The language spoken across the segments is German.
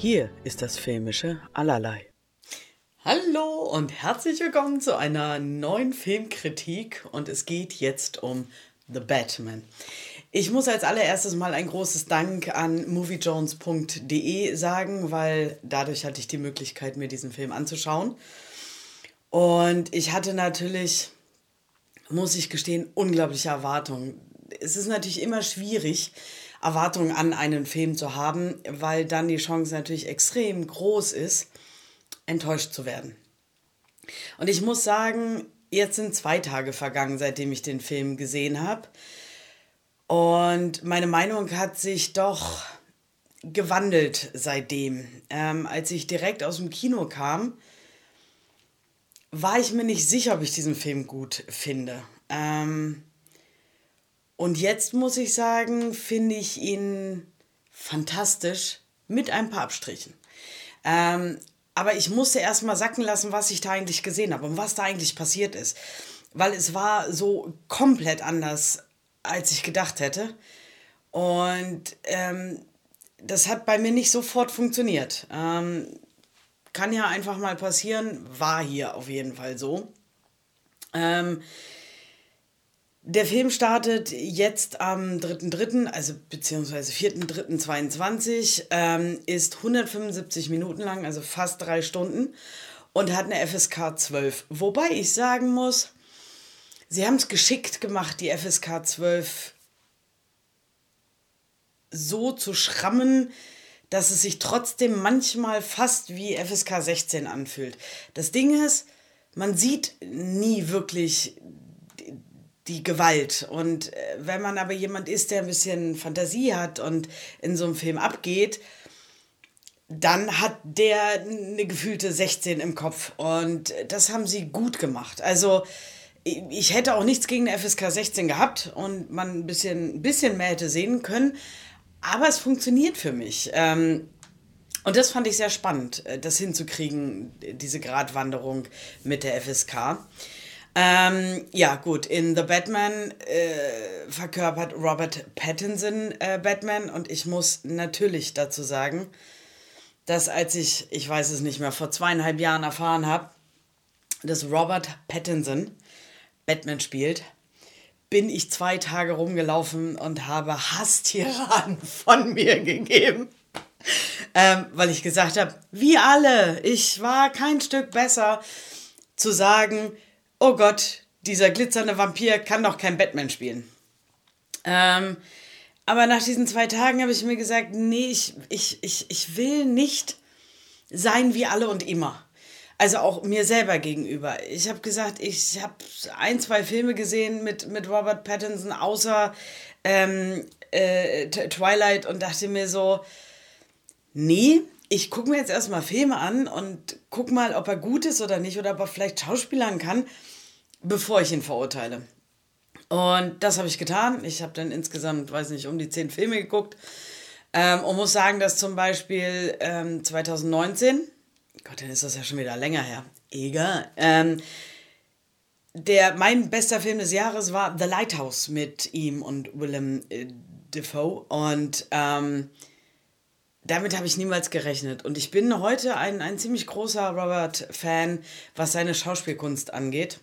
Hier ist das filmische Allerlei. Hallo und herzlich willkommen zu einer neuen Filmkritik und es geht jetzt um The Batman. Ich muss als allererstes mal ein großes Dank an moviejones.de sagen, weil dadurch hatte ich die Möglichkeit, mir diesen Film anzuschauen. Und ich hatte natürlich, muss ich gestehen, unglaubliche Erwartungen. Es ist natürlich immer schwierig, Erwartungen an einen Film zu haben, weil dann die Chance natürlich extrem groß ist, enttäuscht zu werden. Und ich muss sagen, jetzt sind zwei Tage vergangen, seitdem ich den Film gesehen habe. Und meine Meinung hat sich doch gewandelt seitdem. Ähm, als ich direkt aus dem Kino kam, war ich mir nicht sicher, ob ich diesen Film gut finde. Ähm, und jetzt muss ich sagen, finde ich ihn fantastisch mit ein paar Abstrichen. Ähm, aber ich musste erst mal sacken lassen, was ich da eigentlich gesehen habe und was da eigentlich passiert ist. Weil es war so komplett anders, als ich gedacht hätte. Und ähm, das hat bei mir nicht sofort funktioniert. Ähm, kann ja einfach mal passieren, war hier auf jeden Fall so. Ähm, der Film startet jetzt am 3.3., also beziehungsweise 4.3.22, ähm, ist 175 Minuten lang, also fast drei Stunden und hat eine FSK 12. Wobei ich sagen muss, sie haben es geschickt gemacht, die FSK 12 so zu schrammen, dass es sich trotzdem manchmal fast wie FSK 16 anfühlt. Das Ding ist, man sieht nie wirklich die Gewalt. Und äh, wenn man aber jemand ist, der ein bisschen Fantasie hat und in so einem Film abgeht, dann hat der eine gefühlte 16 im Kopf. Und das haben sie gut gemacht. Also ich hätte auch nichts gegen eine FSK 16 gehabt und man ein bisschen, ein bisschen mehr hätte sehen können. Aber es funktioniert für mich. Ähm, und das fand ich sehr spannend, äh, das hinzukriegen, diese Gratwanderung mit der FSK. Ähm, ja, gut, in The Batman äh, verkörpert Robert Pattinson äh, Batman und ich muss natürlich dazu sagen, dass als ich, ich weiß es nicht mehr, vor zweieinhalb Jahren erfahren habe, dass Robert Pattinson Batman spielt, bin ich zwei Tage rumgelaufen und habe Hasstiraden von mir gegeben. Ähm, weil ich gesagt habe, wie alle, ich war kein Stück besser zu sagen, oh Gott, dieser glitzernde Vampir kann doch kein Batman spielen. Ähm, aber nach diesen zwei Tagen habe ich mir gesagt, nee, ich, ich, ich, ich will nicht sein wie alle und immer. Also auch mir selber gegenüber. Ich habe gesagt, ich habe ein, zwei Filme gesehen mit, mit Robert Pattinson, außer ähm, äh, Twilight und dachte mir so, nee, ich gucke mir jetzt erstmal Filme an und guck mal, ob er gut ist oder nicht oder ob er vielleicht schauspielern kann bevor ich ihn verurteile. Und das habe ich getan. Ich habe dann insgesamt, weiß nicht, um die zehn Filme geguckt. Ähm, und muss sagen, dass zum Beispiel ähm, 2019, Gott, dann ist das ja schon wieder länger her, egal, ähm, der, mein bester Film des Jahres war The Lighthouse mit ihm und Willem äh, Dafoe. Und ähm, damit habe ich niemals gerechnet. Und ich bin heute ein, ein ziemlich großer Robert-Fan, was seine Schauspielkunst angeht.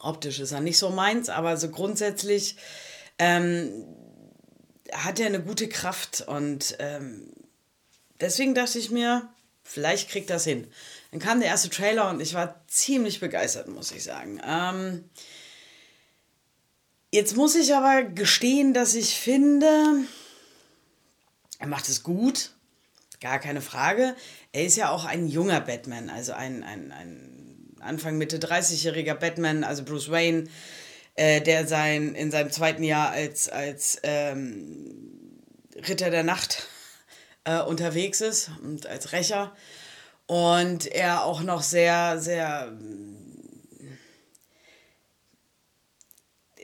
Optisch ist er nicht so meins, aber so grundsätzlich ähm, hat er eine gute Kraft und ähm, deswegen dachte ich mir, vielleicht kriegt das hin. Dann kam der erste Trailer und ich war ziemlich begeistert, muss ich sagen. Ähm, jetzt muss ich aber gestehen, dass ich finde, er macht es gut, gar keine Frage. Er ist ja auch ein junger Batman, also ein, ein, ein Anfang Mitte 30-jähriger Batman, also Bruce Wayne, äh, der sein, in seinem zweiten Jahr als, als ähm, Ritter der Nacht äh, unterwegs ist und als Rächer. Und er auch noch sehr, sehr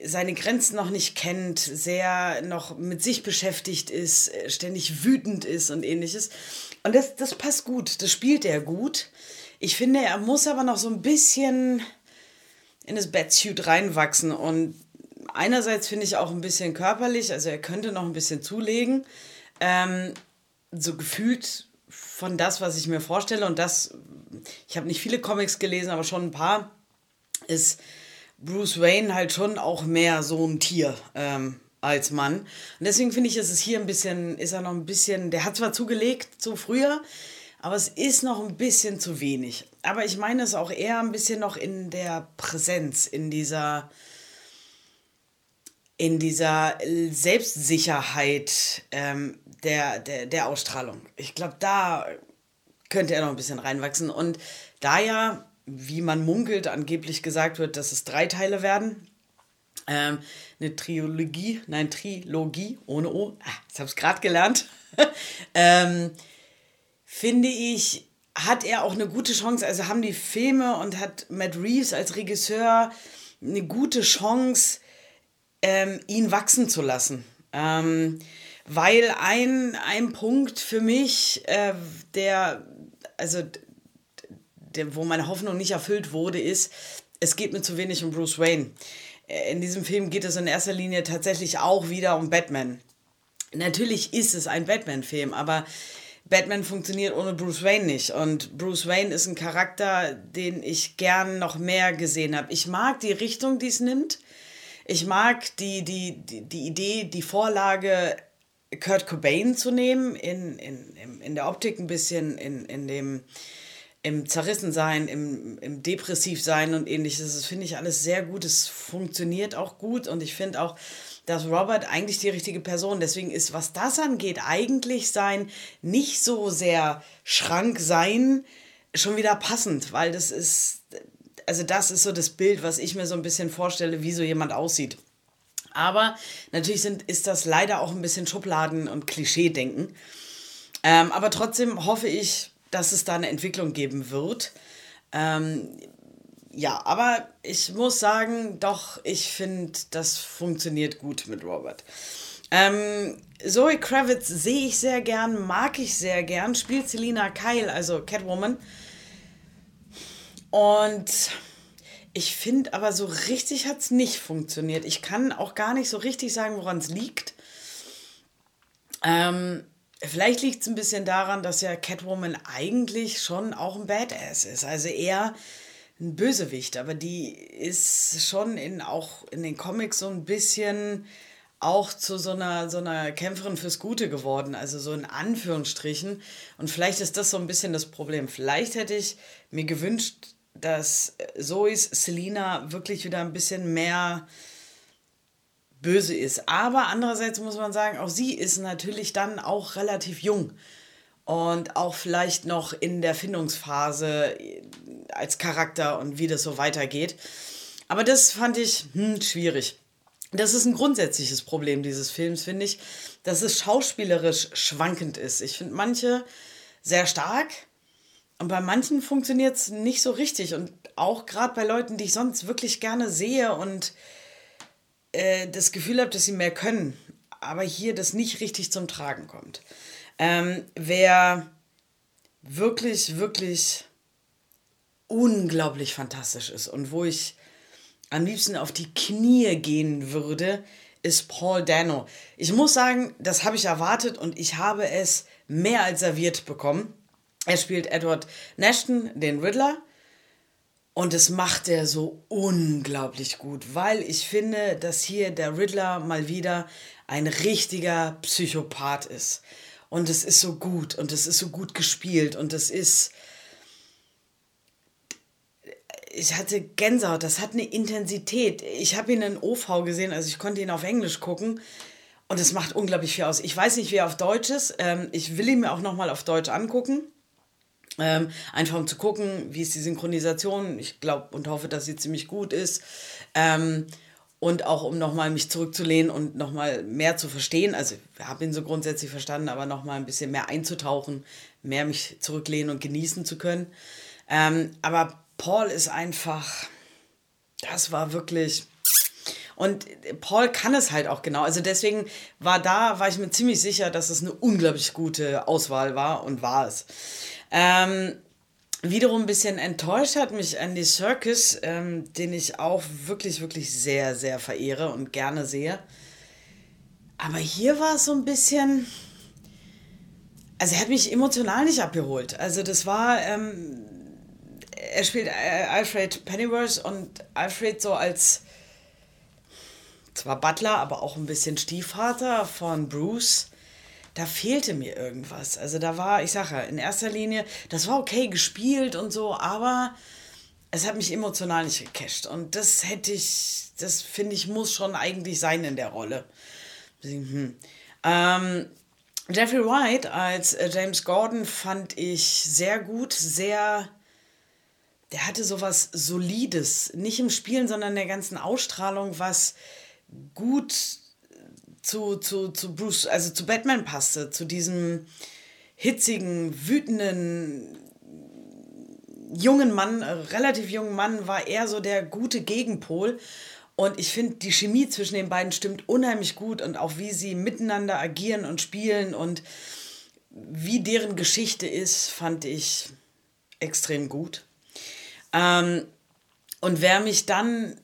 seine Grenzen noch nicht kennt, sehr noch mit sich beschäftigt ist, ständig wütend ist und ähnliches. Und das, das passt gut, das spielt er gut. Ich finde, er muss aber noch so ein bisschen in das Batsuit reinwachsen und einerseits finde ich auch ein bisschen körperlich, also er könnte noch ein bisschen zulegen. Ähm, so gefühlt von das, was ich mir vorstelle. Und das, ich habe nicht viele Comics gelesen, aber schon ein paar, ist Bruce Wayne halt schon auch mehr so ein Tier. Ähm, als Mann. Und deswegen finde ich, ist es hier ein bisschen, ist er noch ein bisschen, der hat zwar zugelegt, so früher, aber es ist noch ein bisschen zu wenig. Aber ich meine es auch eher ein bisschen noch in der Präsenz, in dieser, in dieser Selbstsicherheit ähm, der, der, der Ausstrahlung. Ich glaube, da könnte er noch ein bisschen reinwachsen. Und da ja, wie man munkelt, angeblich gesagt wird, dass es drei Teile werden, ähm, eine Trilogie, nein, Trilogie ohne O, ah, das habe ich gerade gelernt, ähm, finde ich, hat er auch eine gute Chance, also haben die Filme und hat Matt Reeves als Regisseur eine gute Chance, ähm, ihn wachsen zu lassen. Ähm, weil ein, ein Punkt für mich, äh, der, also wo meine Hoffnung nicht erfüllt wurde, ist, es geht mir zu wenig um Bruce Wayne. Äh, in diesem Film geht es in erster Linie tatsächlich auch wieder um Batman. Natürlich ist es ein Batman-Film, aber Batman funktioniert ohne Bruce Wayne nicht. Und Bruce Wayne ist ein Charakter, den ich gern noch mehr gesehen habe. Ich mag die Richtung, die es nimmt. Ich mag die, die, die, die Idee, die Vorlage, Kurt Cobain zu nehmen, in, in, in der Optik ein bisschen, in, in dem im Zerrissensein, im, im Depressivsein und ähnliches. Das finde ich alles sehr gut. Es funktioniert auch gut und ich finde auch, dass Robert eigentlich die richtige Person. Deswegen ist, was das angeht, eigentlich sein nicht so sehr Schrank sein schon wieder passend, weil das ist, also das ist so das Bild, was ich mir so ein bisschen vorstelle, wie so jemand aussieht. Aber natürlich sind, ist das leider auch ein bisschen Schubladen- und Klischee-Denken. Ähm, aber trotzdem hoffe ich, dass es da eine Entwicklung geben wird. Ähm, ja, aber ich muss sagen, doch, ich finde, das funktioniert gut mit Robert. Ähm, Zoe Kravitz sehe ich sehr gern, mag ich sehr gern, spielt Selina Kyle, also Catwoman. Und ich finde aber so richtig hat es nicht funktioniert. Ich kann auch gar nicht so richtig sagen, woran es liegt. Ähm, Vielleicht liegt es ein bisschen daran, dass ja Catwoman eigentlich schon auch ein Badass ist. Also eher ein Bösewicht, aber die ist schon in, auch in den Comics so ein bisschen auch zu so einer, so einer Kämpferin fürs Gute geworden, also so in Anführungsstrichen. Und vielleicht ist das so ein bisschen das Problem. Vielleicht hätte ich mir gewünscht, dass Zoes Selina wirklich wieder ein bisschen mehr böse ist. Aber andererseits muss man sagen, auch sie ist natürlich dann auch relativ jung und auch vielleicht noch in der Findungsphase als Charakter und wie das so weitergeht. Aber das fand ich hm, schwierig. Das ist ein grundsätzliches Problem dieses Films, finde ich, dass es schauspielerisch schwankend ist. Ich finde manche sehr stark und bei manchen funktioniert es nicht so richtig. Und auch gerade bei Leuten, die ich sonst wirklich gerne sehe und äh, das Gefühl habe, dass sie mehr können, aber hier das nicht richtig zum Tragen kommt. Ähm, wer wirklich, wirklich unglaublich fantastisch ist und wo ich am liebsten auf die Knie gehen würde, ist Paul Dano. Ich muss sagen, das habe ich erwartet und ich habe es mehr als serviert bekommen. Er spielt Edward Nashton, den Riddler. Und das macht er so unglaublich gut, weil ich finde, dass hier der Riddler mal wieder ein richtiger Psychopath ist. Und es ist so gut und es ist so gut gespielt und es ist. Ich hatte Gänsehaut, das hat eine Intensität. Ich habe ihn in OV gesehen, also ich konnte ihn auf Englisch gucken. Und es macht unglaublich viel aus. Ich weiß nicht, wie er auf Deutsch ist. Ähm, ich will ihn mir auch nochmal auf Deutsch angucken. Ähm, einfach um zu gucken, wie ist die Synchronisation. Ich glaube und hoffe, dass sie ziemlich gut ist. Ähm, und auch um nochmal mich zurückzulehnen und nochmal mehr zu verstehen. Also ich habe ihn so grundsätzlich verstanden, aber nochmal ein bisschen mehr einzutauchen, mehr mich zurücklehnen und genießen zu können. Ähm, aber Paul ist einfach, das war wirklich. Und Paul kann es halt auch genau. Also deswegen war da, war ich mir ziemlich sicher, dass es eine unglaublich gute Auswahl war und war es. Ähm, wiederum ein bisschen enttäuscht hat mich Andy Serkis, ähm, den ich auch wirklich, wirklich sehr, sehr verehre und gerne sehe. Aber hier war es so ein bisschen. also er hat mich emotional nicht abgeholt. Also das war, ähm, er spielt Alfred Pennyworth und Alfred so als zwar Butler, aber auch ein bisschen Stiefvater von Bruce. Da fehlte mir irgendwas. Also da war, ich sage ja, in erster Linie, das war okay gespielt und so, aber es hat mich emotional nicht gecasht. Und das hätte ich, das finde ich, muss schon eigentlich sein in der Rolle. Hm. Ähm, Jeffrey White als äh, James Gordon fand ich sehr gut, sehr. Der hatte sowas Solides, nicht im Spielen, sondern in der ganzen Ausstrahlung, was gut zu, zu, zu Bruce, also zu Batman passte, zu diesem hitzigen, wütenden, jungen Mann, relativ jungen Mann, war er so der gute Gegenpol. Und ich finde, die Chemie zwischen den beiden stimmt unheimlich gut und auch wie sie miteinander agieren und spielen und wie deren Geschichte ist, fand ich extrem gut. Ähm, und wer mich dann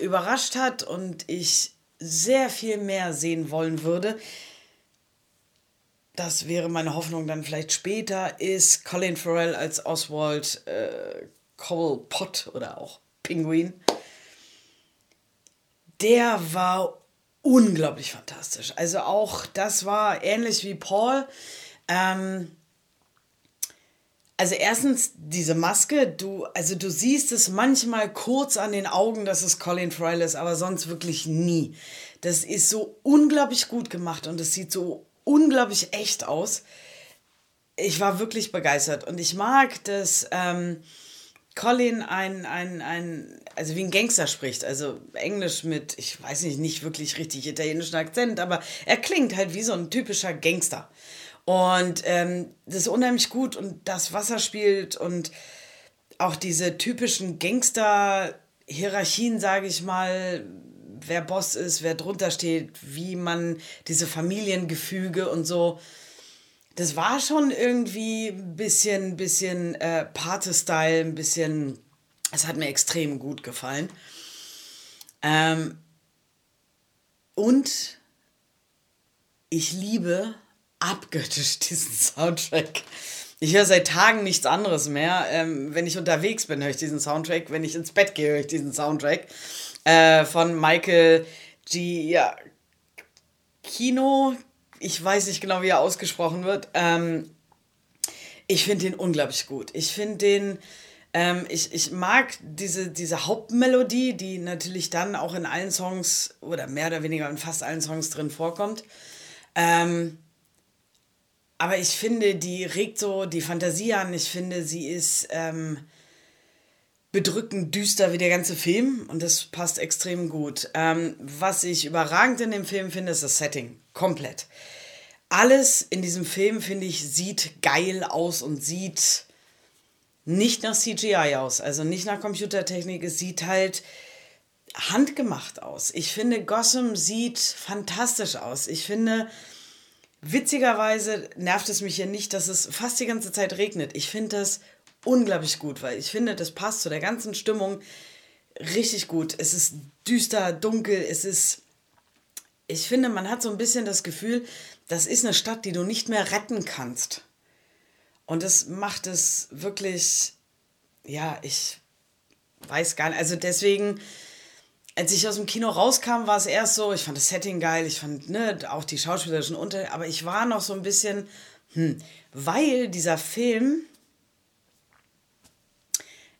überrascht hat und ich sehr viel mehr sehen wollen würde, das wäre meine Hoffnung dann vielleicht später, ist Colin Farrell als Oswald äh, Cobblepot oder auch Penguin. Der war unglaublich fantastisch. Also auch das war ähnlich wie Paul. Ähm, also erstens diese Maske, du, also du siehst es manchmal kurz an den Augen, dass es Colin Farrell ist, aber sonst wirklich nie. Das ist so unglaublich gut gemacht und es sieht so unglaublich echt aus. Ich war wirklich begeistert und ich mag, dass ähm, Colin ein, ein, ein, also wie ein Gangster spricht, also Englisch mit, ich weiß nicht, nicht wirklich richtig italienischen Akzent, aber er klingt halt wie so ein typischer Gangster. Und ähm, das ist unheimlich gut und das Wasser spielt und auch diese typischen Gangster-Hierarchien, sage ich mal, wer Boss ist, wer drunter steht, wie man diese Familiengefüge und so. Das war schon irgendwie ein bisschen, bisschen äh, Pate-Style, ein bisschen. Es hat mir extrem gut gefallen. Ähm, und ich liebe abgöttisch, diesen Soundtrack. Ich höre seit Tagen nichts anderes mehr. Ähm, wenn ich unterwegs bin, höre ich diesen Soundtrack. Wenn ich ins Bett gehe, höre ich diesen Soundtrack. Äh, von Michael G. Ja, Kino. Ich weiß nicht genau, wie er ausgesprochen wird. Ähm, ich finde den unglaublich gut. Ich finde den. Ähm, ich, ich mag diese, diese Hauptmelodie, die natürlich dann auch in allen Songs oder mehr oder weniger in fast allen Songs drin vorkommt. Ähm, aber ich finde, die regt so die Fantasie an. Ich finde, sie ist ähm, bedrückend düster wie der ganze Film und das passt extrem gut. Ähm, was ich überragend in dem Film finde, ist das Setting. Komplett. Alles in diesem Film, finde ich, sieht geil aus und sieht nicht nach CGI aus, also nicht nach Computertechnik. Es sieht halt handgemacht aus. Ich finde, Gotham sieht fantastisch aus. Ich finde, Witzigerweise nervt es mich ja nicht, dass es fast die ganze Zeit regnet. Ich finde das unglaublich gut, weil ich finde, das passt zu der ganzen Stimmung richtig gut. Es ist düster, dunkel, es ist. Ich finde, man hat so ein bisschen das Gefühl, das ist eine Stadt, die du nicht mehr retten kannst. Und das macht es wirklich, ja, ich weiß gar nicht. Also deswegen als ich aus dem Kino rauskam, war es erst so, ich fand das Setting geil, ich fand ne, auch die schauspielerischen Unter, aber ich war noch so ein bisschen, hm, weil dieser Film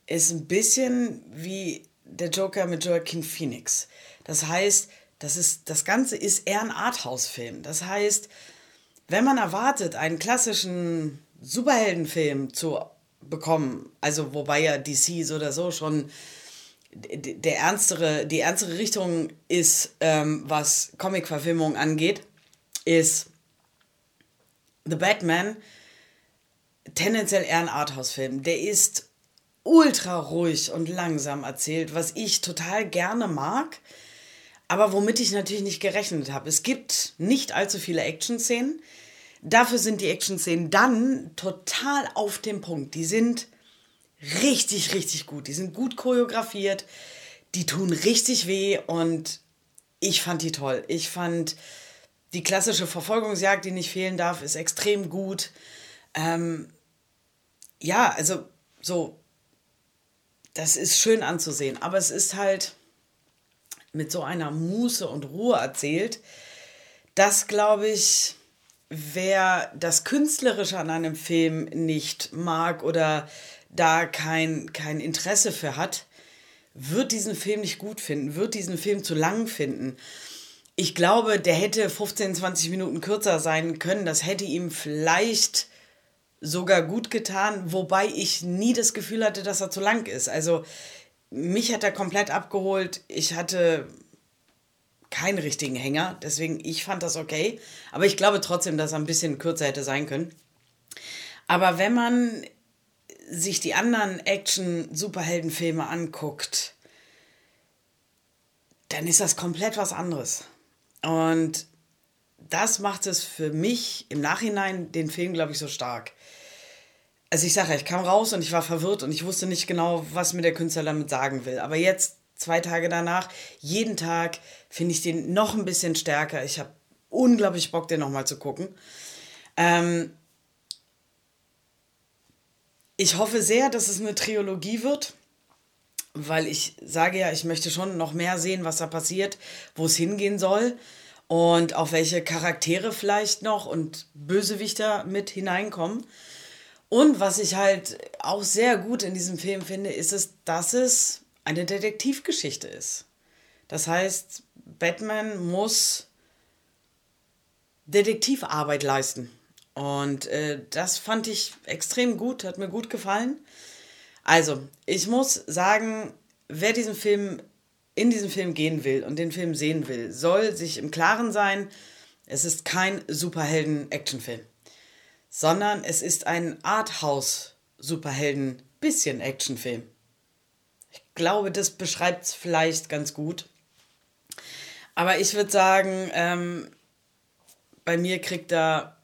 ist ein bisschen wie der Joker mit Joaquin Phoenix. Das heißt, das, ist, das Ganze ist eher ein Arthouse-Film. Das heißt, wenn man erwartet, einen klassischen Superheldenfilm zu bekommen, also wobei ja DC so oder so schon der ernstere, die ernstere Richtung ist, ähm, was Comic-Verfilmung angeht, ist The Batman tendenziell eher ein Arthouse-Film. Der ist ultra ruhig und langsam erzählt, was ich total gerne mag, aber womit ich natürlich nicht gerechnet habe. Es gibt nicht allzu viele Action-Szenen. Dafür sind die Action-Szenen dann total auf dem Punkt. Die sind richtig, richtig gut. Die sind gut choreografiert, die tun richtig weh und ich fand die toll. Ich fand die klassische Verfolgungsjagd, die nicht fehlen darf, ist extrem gut. Ähm, ja, also so, das ist schön anzusehen, aber es ist halt mit so einer Muße und Ruhe erzählt, dass, glaube ich, wer das Künstlerische an einem Film nicht mag oder da kein, kein Interesse für hat, wird diesen Film nicht gut finden, wird diesen Film zu lang finden. Ich glaube, der hätte 15, 20 Minuten kürzer sein können. Das hätte ihm vielleicht sogar gut getan, wobei ich nie das Gefühl hatte, dass er zu lang ist. Also mich hat er komplett abgeholt. Ich hatte keinen richtigen Hänger, deswegen ich fand das okay. Aber ich glaube trotzdem, dass er ein bisschen kürzer hätte sein können. Aber wenn man sich die anderen Action-Superheldenfilme anguckt, dann ist das komplett was anderes. Und das macht es für mich im Nachhinein den Film, glaube ich, so stark. Also ich sage, ich kam raus und ich war verwirrt und ich wusste nicht genau, was mir der Künstler damit sagen will. Aber jetzt, zwei Tage danach, jeden Tag finde ich den noch ein bisschen stärker. Ich habe unglaublich Bock, den nochmal zu gucken. Ähm ich hoffe sehr, dass es eine Trilogie wird weil ich sage ja, ich möchte schon noch mehr sehen, was da passiert, wo es hingehen soll und auch welche Charaktere vielleicht noch und Bösewichter mit hineinkommen. Und was ich halt auch sehr gut in diesem Film finde, ist es, dass es eine Detektivgeschichte ist. Das heißt, Batman muss Detektivarbeit leisten. Und äh, das fand ich extrem gut, hat mir gut gefallen. Also, ich muss sagen, wer diesen Film in diesen Film gehen will und den Film sehen will, soll sich im Klaren sein, es ist kein Superhelden-Actionfilm, sondern es ist ein Arthouse-Superhelden-Bisschen-Actionfilm. Ich glaube, das beschreibt es vielleicht ganz gut. Aber ich würde sagen, ähm, bei mir kriegt er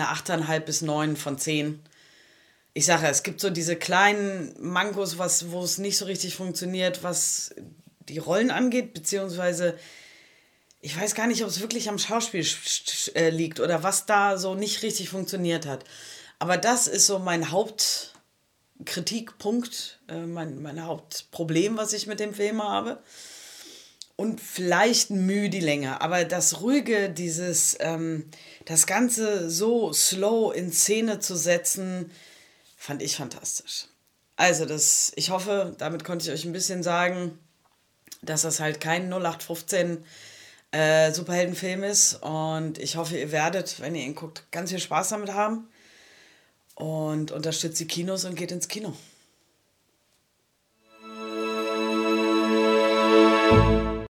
eine 8,5 bis 9 von 10 ich sage, es gibt so diese kleinen Mankos, was, wo es nicht so richtig funktioniert, was die Rollen angeht, beziehungsweise ich weiß gar nicht, ob es wirklich am Schauspiel äh, liegt oder was da so nicht richtig funktioniert hat. Aber das ist so mein Hauptkritikpunkt, äh, mein, mein Hauptproblem, was ich mit dem Film habe. Und vielleicht Mühe die Länge, aber das Ruhige, dieses, ähm, das Ganze so slow in Szene zu setzen, Fand ich fantastisch. Also, das, ich hoffe, damit konnte ich euch ein bisschen sagen, dass das halt kein 0815 äh, Superheldenfilm ist. Und ich hoffe, ihr werdet, wenn ihr ihn guckt, ganz viel Spaß damit haben. Und unterstützt die Kinos und geht ins Kino.